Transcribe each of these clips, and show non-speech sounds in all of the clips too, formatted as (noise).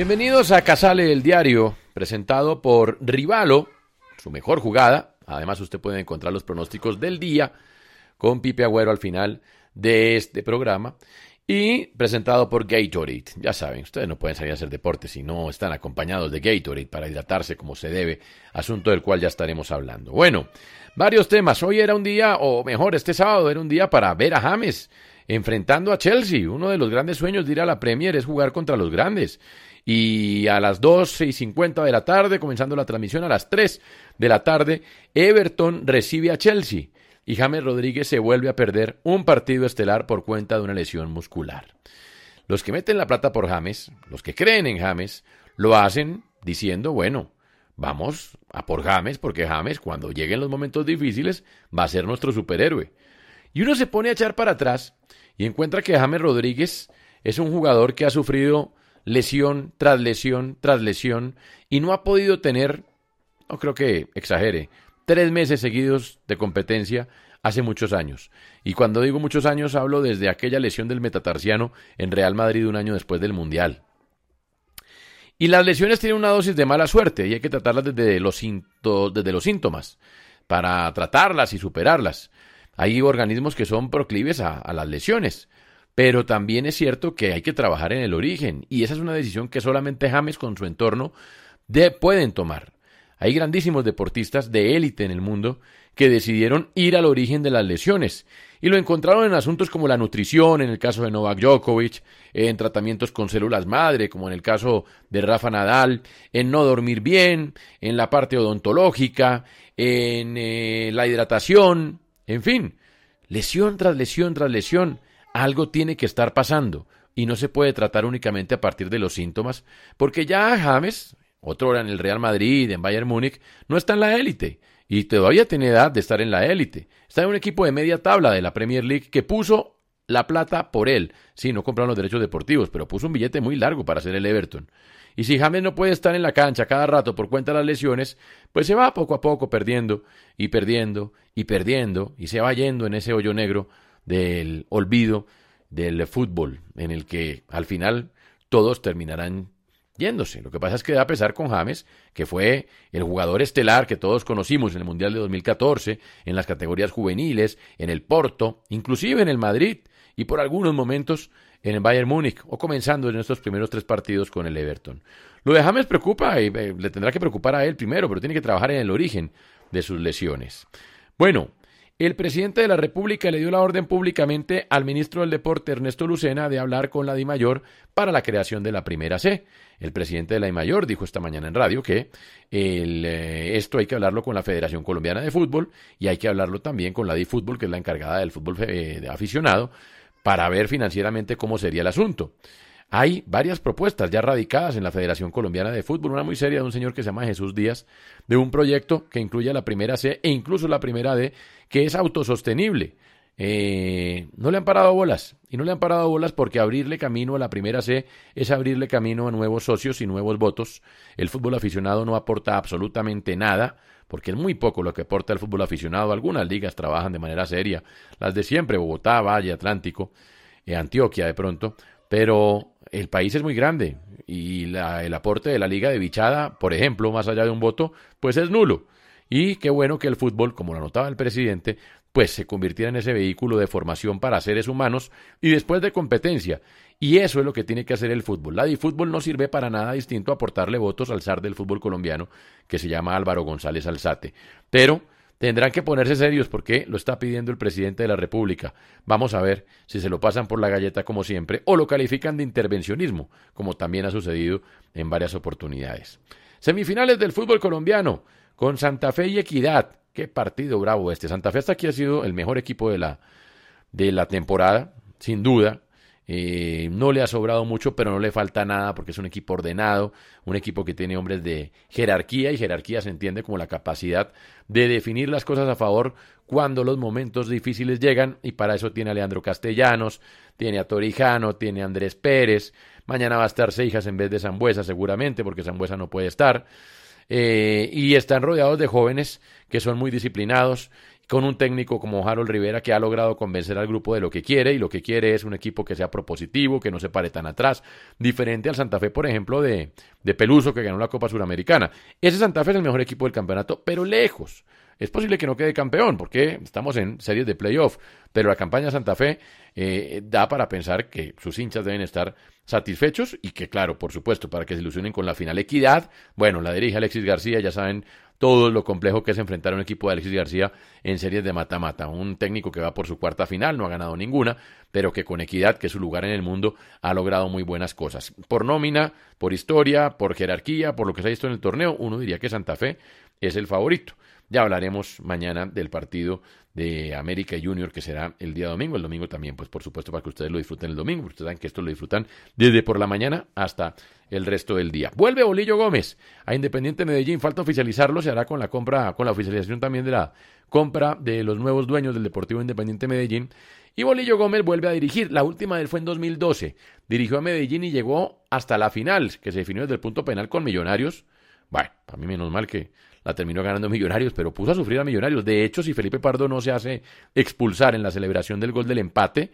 Bienvenidos a Casale el Diario, presentado por Rivalo, su mejor jugada. Además, usted puede encontrar los pronósticos del día con Pipe Agüero al final de este programa. Y presentado por Gatorade. Ya saben, ustedes no pueden salir a hacer deporte si no están acompañados de Gatorade para hidratarse como se debe, asunto del cual ya estaremos hablando. Bueno, varios temas. Hoy era un día, o mejor, este sábado era un día para ver a James enfrentando a Chelsea. Uno de los grandes sueños de ir a la Premier es jugar contra los grandes. Y a las 12 y 50 de la tarde, comenzando la transmisión a las 3 de la tarde, Everton recibe a Chelsea y James Rodríguez se vuelve a perder un partido estelar por cuenta de una lesión muscular. Los que meten la plata por James, los que creen en James, lo hacen diciendo, bueno, vamos a por James porque James cuando lleguen los momentos difíciles va a ser nuestro superhéroe. Y uno se pone a echar para atrás y encuentra que James Rodríguez es un jugador que ha sufrido lesión tras lesión tras lesión y no ha podido tener, no creo que exagere, tres meses seguidos de competencia hace muchos años. Y cuando digo muchos años hablo desde aquella lesión del metatarsiano en Real Madrid un año después del Mundial. Y las lesiones tienen una dosis de mala suerte y hay que tratarlas desde los, desde los síntomas para tratarlas y superarlas. Hay organismos que son proclives a, las lesiones. Pero también es cierto que hay que trabajar en el origen y esa es una decisión que solamente James con su entorno de, pueden tomar. Hay grandísimos deportistas de élite en el mundo que decidieron ir al origen de las lesiones y lo encontraron en asuntos como la nutrición, en el caso de Novak Djokovic, en tratamientos con células madre, como en el caso de Rafa Nadal, en no dormir bien, en la parte odontológica, en eh, la hidratación, en fin, lesión tras lesión tras lesión algo tiene que estar pasando y no se puede tratar únicamente a partir de los síntomas, porque ya James, otro hora en el Real Madrid, en Bayern Múnich, no está en la élite y todavía tiene edad de estar en la élite. Está en un equipo de media tabla de la Premier League que puso la plata por él. Sí, no compraron los derechos deportivos, pero puso un billete muy largo para hacer el Everton. Y si James no puede estar en la cancha cada rato por cuenta de las lesiones, pues se va poco a poco perdiendo y perdiendo y perdiendo y se va yendo en ese hoyo negro del olvido del fútbol, en el que al final todos terminarán yéndose. Lo que pasa es que da a pesar con James, que fue el jugador estelar que todos conocimos en el Mundial de 2014, en las categorías juveniles, en el Porto, inclusive en el Madrid y por algunos momentos en el Bayern Múnich o comenzando en estos primeros tres partidos con el Everton. Lo de James preocupa y eh, le tendrá que preocupar a él primero, pero tiene que trabajar en el origen de sus lesiones. Bueno, el presidente de la República le dio la orden públicamente al ministro del Deporte, Ernesto Lucena, de hablar con la DIMAYOR para la creación de la primera C. El presidente de la DIMAYOR dijo esta mañana en radio que eh, esto hay que hablarlo con la Federación Colombiana de Fútbol y hay que hablarlo también con la DIFútbol, que es la encargada del fútbol eh, aficionado, para ver financieramente cómo sería el asunto. Hay varias propuestas ya radicadas en la Federación Colombiana de Fútbol, una muy seria de un señor que se llama Jesús Díaz, de un proyecto que incluye la primera C e incluso la primera D, que es autosostenible. Eh, no le han parado bolas, y no le han parado bolas porque abrirle camino a la primera C es abrirle camino a nuevos socios y nuevos votos. El fútbol aficionado no aporta absolutamente nada, porque es muy poco lo que aporta el fútbol aficionado. Algunas ligas trabajan de manera seria, las de siempre, Bogotá, Valle, Atlántico. eh, Antioquia de pronto, pero el país es muy grande y la, el aporte de la Liga de Bichada, por ejemplo, más allá de un voto, pues es nulo. Y qué bueno que el fútbol, como lo anotaba el presidente, pues se convirtiera en ese vehículo de formación para seres humanos y después de competencia. Y eso es lo que tiene que hacer el fútbol. La fútbol no sirve para nada distinto a aportarle votos al zar del fútbol colombiano, que se llama Álvaro González Alzate. Pero tendrán que ponerse serios porque lo está pidiendo el presidente de la República. Vamos a ver si se lo pasan por la galleta como siempre o lo califican de intervencionismo, como también ha sucedido en varias oportunidades. Semifinales del fútbol colombiano con Santa Fe y Equidad. Qué partido bravo este. Santa Fe hasta aquí ha sido el mejor equipo de la, de la temporada, sin duda. Eh, no le ha sobrado mucho, pero no le falta nada porque es un equipo ordenado, un equipo que tiene hombres de jerarquía y jerarquía se entiende como la capacidad de definir las cosas a favor cuando los momentos difíciles llegan y para eso tiene a Leandro Castellanos, tiene a Torijano, tiene a Andrés Pérez, mañana va a estar Seijas en vez de Zambuesa seguramente porque Zambuesa no puede estar. Eh, y están rodeados de jóvenes que son muy disciplinados, con un técnico como Harold Rivera que ha logrado convencer al grupo de lo que quiere y lo que quiere es un equipo que sea propositivo, que no se pare tan atrás, diferente al Santa Fe, por ejemplo, de, de Peluso que ganó la Copa Suramericana. Ese Santa Fe es el mejor equipo del campeonato, pero lejos. Es posible que no quede campeón porque estamos en series de playoff, pero la campaña Santa Fe eh, da para pensar que sus hinchas deben estar satisfechos y que, claro, por supuesto, para que se ilusionen con la final equidad, bueno, la dirige Alexis García, ya saben todo lo complejo que es enfrentar a un equipo de Alexis García en series de mata-mata. Un técnico que va por su cuarta final, no ha ganado ninguna, pero que con equidad, que es su lugar en el mundo, ha logrado muy buenas cosas. Por nómina, por historia, por jerarquía, por lo que se ha visto en el torneo, uno diría que Santa Fe es el favorito. Ya hablaremos mañana del partido de América Junior que será el día domingo. El domingo también, pues por supuesto, para que ustedes lo disfruten el domingo. Ustedes saben que esto lo disfrutan desde por la mañana hasta el resto del día. Vuelve Bolillo Gómez a Independiente Medellín. Falta oficializarlo. Se hará con la compra, con la oficialización también de la compra de los nuevos dueños del Deportivo Independiente Medellín. Y Bolillo Gómez vuelve a dirigir. La última de él fue en 2012. Dirigió a Medellín y llegó hasta la final, que se definió desde el punto penal con Millonarios. Bueno, a mí menos mal que la terminó ganando Millonarios, pero puso a sufrir a Millonarios. De hecho, si Felipe Pardo no se hace expulsar en la celebración del gol del empate,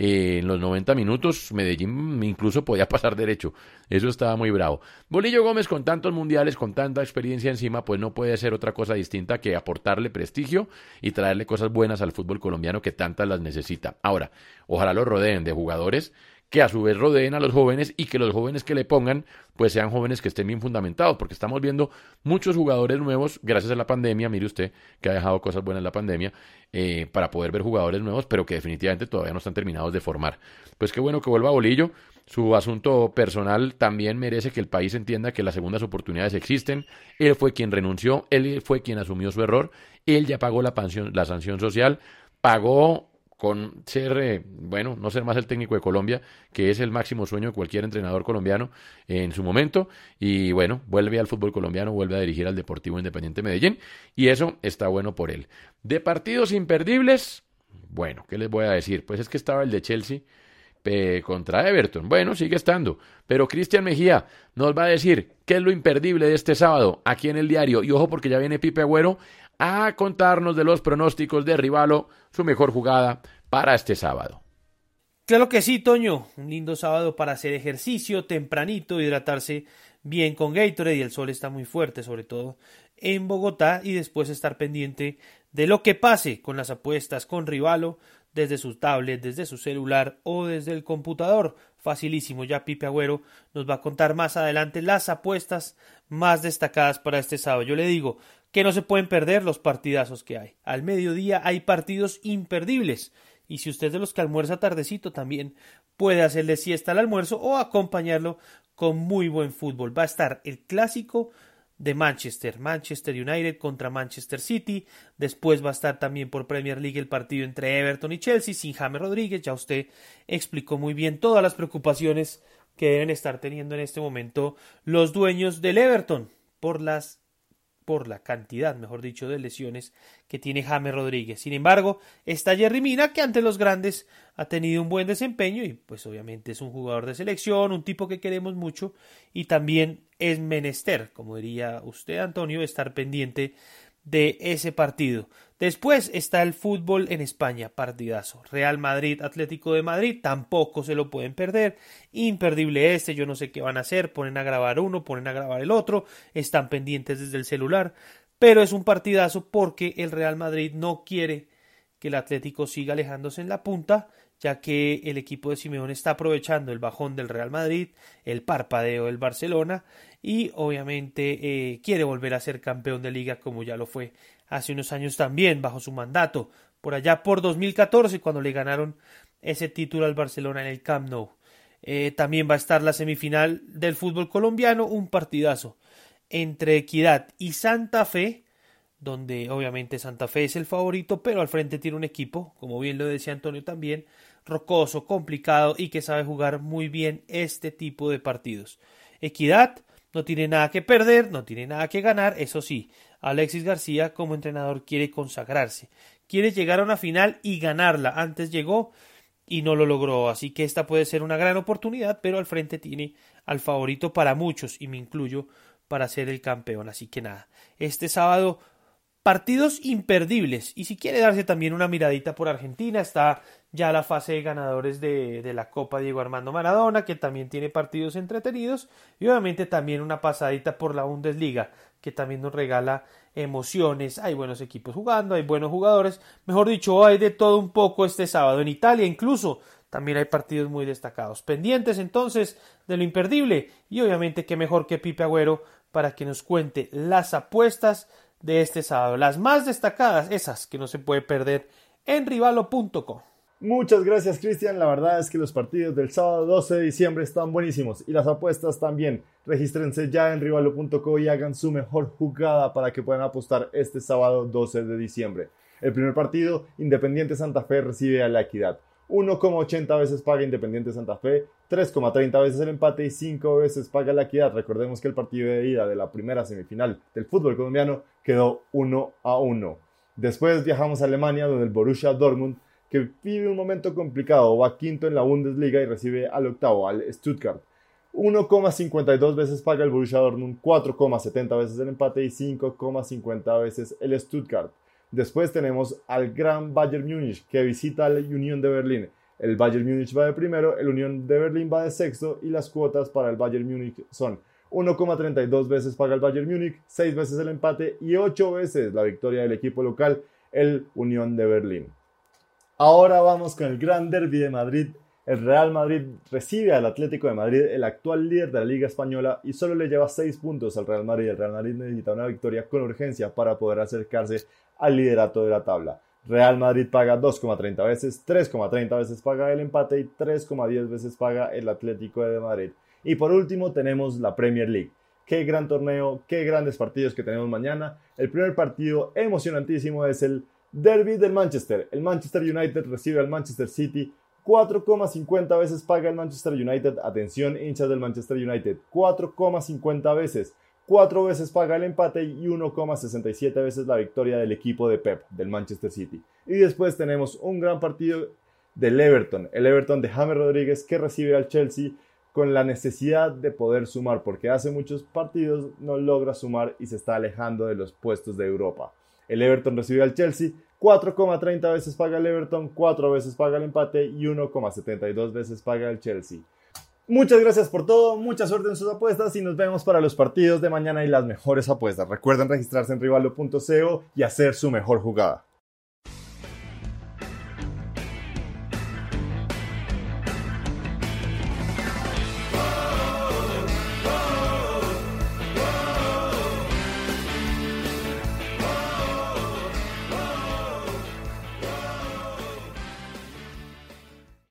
eh, en los 90 minutos Medellín incluso podía (laughs) pasar derecho. Eso estaba muy bravo. Bolillo Gómez con tantos mundiales, con tanta experiencia encima, pues no puede ser otra cosa distinta que aportarle prestigio y traerle cosas buenas al fútbol colombiano que tantas las necesita. Ahora, ojalá lo rodeen de jugadores que a su vez rodeen a los jóvenes y que los jóvenes que le pongan pues sean jóvenes que estén bien fundamentados, porque estamos viendo muchos jugadores nuevos gracias a la pandemia, mire usted que ha dejado cosas buenas la pandemia, eh, para poder ver jugadores nuevos, pero que definitivamente todavía no están terminados de formar. Pues qué bueno que vuelva Bolillo, su asunto personal también merece que el país entienda que las segundas oportunidades existen, él fue quien renunció, él fue quien asumió su error, él ya pagó la, pensión, la sanción social, pagó con ser, bueno, no ser más el técnico de Colombia, que es el máximo sueño de cualquier entrenador colombiano en su momento, y bueno, vuelve al fútbol colombiano, vuelve a dirigir al Deportivo Independiente Medellín, y eso está bueno por él. De partidos imperdibles, bueno, ¿qué les voy a decir? Pues es que estaba el de Chelsea contra Everton. Bueno, sigue estando. Pero Cristian Mejía nos va a decir qué es lo imperdible de este sábado aquí en el diario. Y ojo porque ya viene Pipe Agüero a contarnos de los pronósticos de Rivalo, su mejor jugada para este sábado. Claro que sí, Toño. Un lindo sábado para hacer ejercicio tempranito, hidratarse bien con Gatorade y el sol está muy fuerte, sobre todo en Bogotá, y después estar pendiente de lo que pase con las apuestas con Rivalo desde su tablet, desde su celular o desde el computador. Facilísimo, ya Pipe Agüero nos va a contar más adelante las apuestas más destacadas para este sábado. Yo le digo, que no se pueden perder los partidazos que hay. Al mediodía hay partidos imperdibles. Y si usted es de los que almuerza tardecito, también puede hacerle siesta al almuerzo o acompañarlo con muy buen fútbol. Va a estar el clásico de Manchester, Manchester United contra Manchester City. Después va a estar también por Premier League el partido entre Everton y Chelsea sin James Rodríguez. Ya usted explicó muy bien todas las preocupaciones que deben estar teniendo en este momento los dueños del Everton por las por la cantidad, mejor dicho, de lesiones que tiene James Rodríguez. Sin embargo, está Jerry Mina, que ante los grandes ha tenido un buen desempeño y pues obviamente es un jugador de selección, un tipo que queremos mucho y también es menester, como diría usted, Antonio, estar pendiente de ese partido. Después está el fútbol en España, partidazo. Real Madrid, Atlético de Madrid, tampoco se lo pueden perder. Imperdible este, yo no sé qué van a hacer. Ponen a grabar uno, ponen a grabar el otro, están pendientes desde el celular. Pero es un partidazo porque el Real Madrid no quiere que el Atlético siga alejándose en la punta, ya que el equipo de Simeón está aprovechando el bajón del Real Madrid, el parpadeo del Barcelona y obviamente eh, quiere volver a ser campeón de liga como ya lo fue hace unos años también bajo su mandato, por allá por 2014 cuando le ganaron ese título al Barcelona en el Camp Nou. Eh, también va a estar la semifinal del fútbol colombiano, un partidazo entre Equidad y Santa Fe, donde obviamente Santa Fe es el favorito, pero al frente tiene un equipo, como bien lo decía Antonio también, rocoso, complicado y que sabe jugar muy bien este tipo de partidos. Equidad no tiene nada que perder, no tiene nada que ganar, eso sí, Alexis García como entrenador quiere consagrarse, quiere llegar a una final y ganarla. Antes llegó y no lo logró, así que esta puede ser una gran oportunidad, pero al frente tiene al favorito para muchos, y me incluyo, para ser el campeón. Así que nada, este sábado partidos imperdibles. Y si quiere darse también una miradita por Argentina, está ya la fase de ganadores de, la Copa Diego Armando Maradona, que también tiene partidos entretenidos, y obviamente también una pasadita por la Bundesliga, que también nos regala emociones. Hay buenos equipos jugando, hay buenos jugadores, mejor dicho, hay de todo un poco este sábado. En Italia incluso también hay partidos muy destacados. Pendientes entonces de lo imperdible, y obviamente que mejor que Pipe Agüero para que nos cuente las apuestas de este sábado. Las más destacadas, esas que no se puede perder en rivalo.com. Muchas gracias Cristian, la verdad es que los partidos del sábado 12 de diciembre están buenísimos y las apuestas también. Regístrense ya en rivalo.co y hagan su mejor jugada para que puedan apostar este sábado 12 de diciembre. El primer partido, Independiente Santa Fe recibe a la Equidad. 1,80 veces paga Independiente Santa Fe, 3,30 veces el empate y 5 veces paga la equidad. Recordemos que el partido de ida de la primera semifinal del fútbol colombiano quedó 1 a 1. Después viajamos a Alemania donde el Borussia Dortmund, que vive un momento complicado, va quinto en la Bundesliga y recibe al octavo, al Stuttgart. 1,52 veces paga el Borussia Dortmund, 4,70 veces el empate y 5,50 veces el Stuttgart. Después tenemos al gran Bayern Múnich que visita al Unión de Berlín. El Bayern Múnich va de primero, el Unión de Berlín va de sexto y las cuotas para el Bayern Múnich son 1,32 veces paga el Bayern Múnich, 6 veces el empate y 8 veces la victoria del equipo local, el Unión de Berlín. Ahora vamos con el gran derby de Madrid. El Real Madrid recibe al Atlético de Madrid, el actual líder de la Liga Española, y solo le lleva 6 puntos al Real Madrid. El Real Madrid necesita una victoria con urgencia para poder acercarse al liderato de la tabla. Real Madrid paga 2,30 veces, 3,30 veces paga el empate y 3,10 veces paga el Atlético de Madrid. Y por último tenemos la Premier League. Qué gran torneo, qué grandes partidos que tenemos mañana. El primer partido emocionantísimo es el Derby del Manchester. El Manchester United recibe al Manchester City. 4,50 veces paga el Manchester United. Atención, hinchas del Manchester United. 4,50 veces. 4 veces paga el empate y 1,67 veces la victoria del equipo de Pep, del Manchester City. Y después tenemos un gran partido del Everton, el Everton de James Rodríguez que recibe al Chelsea con la necesidad de poder sumar, porque hace muchos partidos no logra sumar y se está alejando de los puestos de Europa. El Everton recibe al Chelsea, 4,30 veces paga el Everton, 4 veces paga el empate y 1,72 veces paga el Chelsea. Muchas gracias por todo, mucha suerte en sus apuestas y nos vemos para los partidos de mañana y las mejores apuestas. Recuerden registrarse en rivalo.co y hacer su mejor jugada.